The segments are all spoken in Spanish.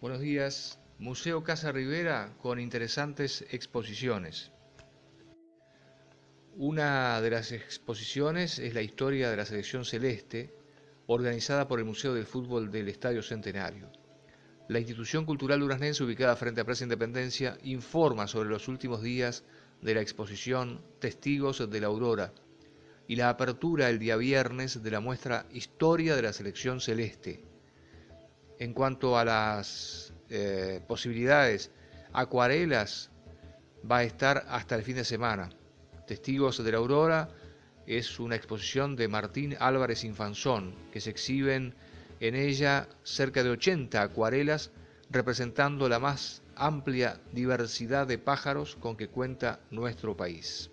Buenos días. Museo Casa Rivera con interesantes exposiciones. Una de las exposiciones es la historia de la selección celeste, organizada por el Museo del Fútbol del Estadio Centenario. La institución cultural duraznense ubicada frente a Plaza Independencia informa sobre los últimos días de la exposición Testigos de la Aurora y la apertura el día viernes de la muestra Historia de la Selección Celeste, en cuanto a las eh, posibilidades, acuarelas va a estar hasta el fin de semana. Testigos de la Aurora es una exposición de Martín Álvarez Infanzón, que se exhiben en ella cerca de 80 acuarelas representando la más amplia diversidad de pájaros con que cuenta nuestro país.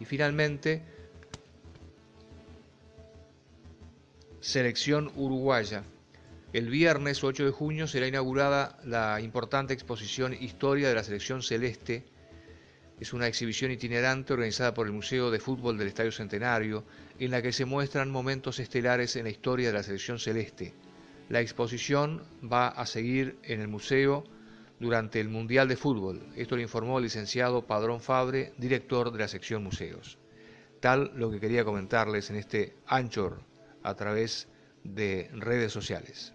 Y finalmente, Selección Uruguaya, el viernes 8 de junio será inaugurada la importante exposición Historia de la Selección Celeste. Es una exhibición itinerante organizada por el Museo de Fútbol del Estadio Centenario, en la que se muestran momentos estelares en la historia de la Selección Celeste. La exposición va a seguir en el museo durante el Mundial de Fútbol. Esto lo informó el licenciado Padrón Fabre, director de la sección Museos. Tal lo que quería comentarles en este Anchor a través de redes sociales.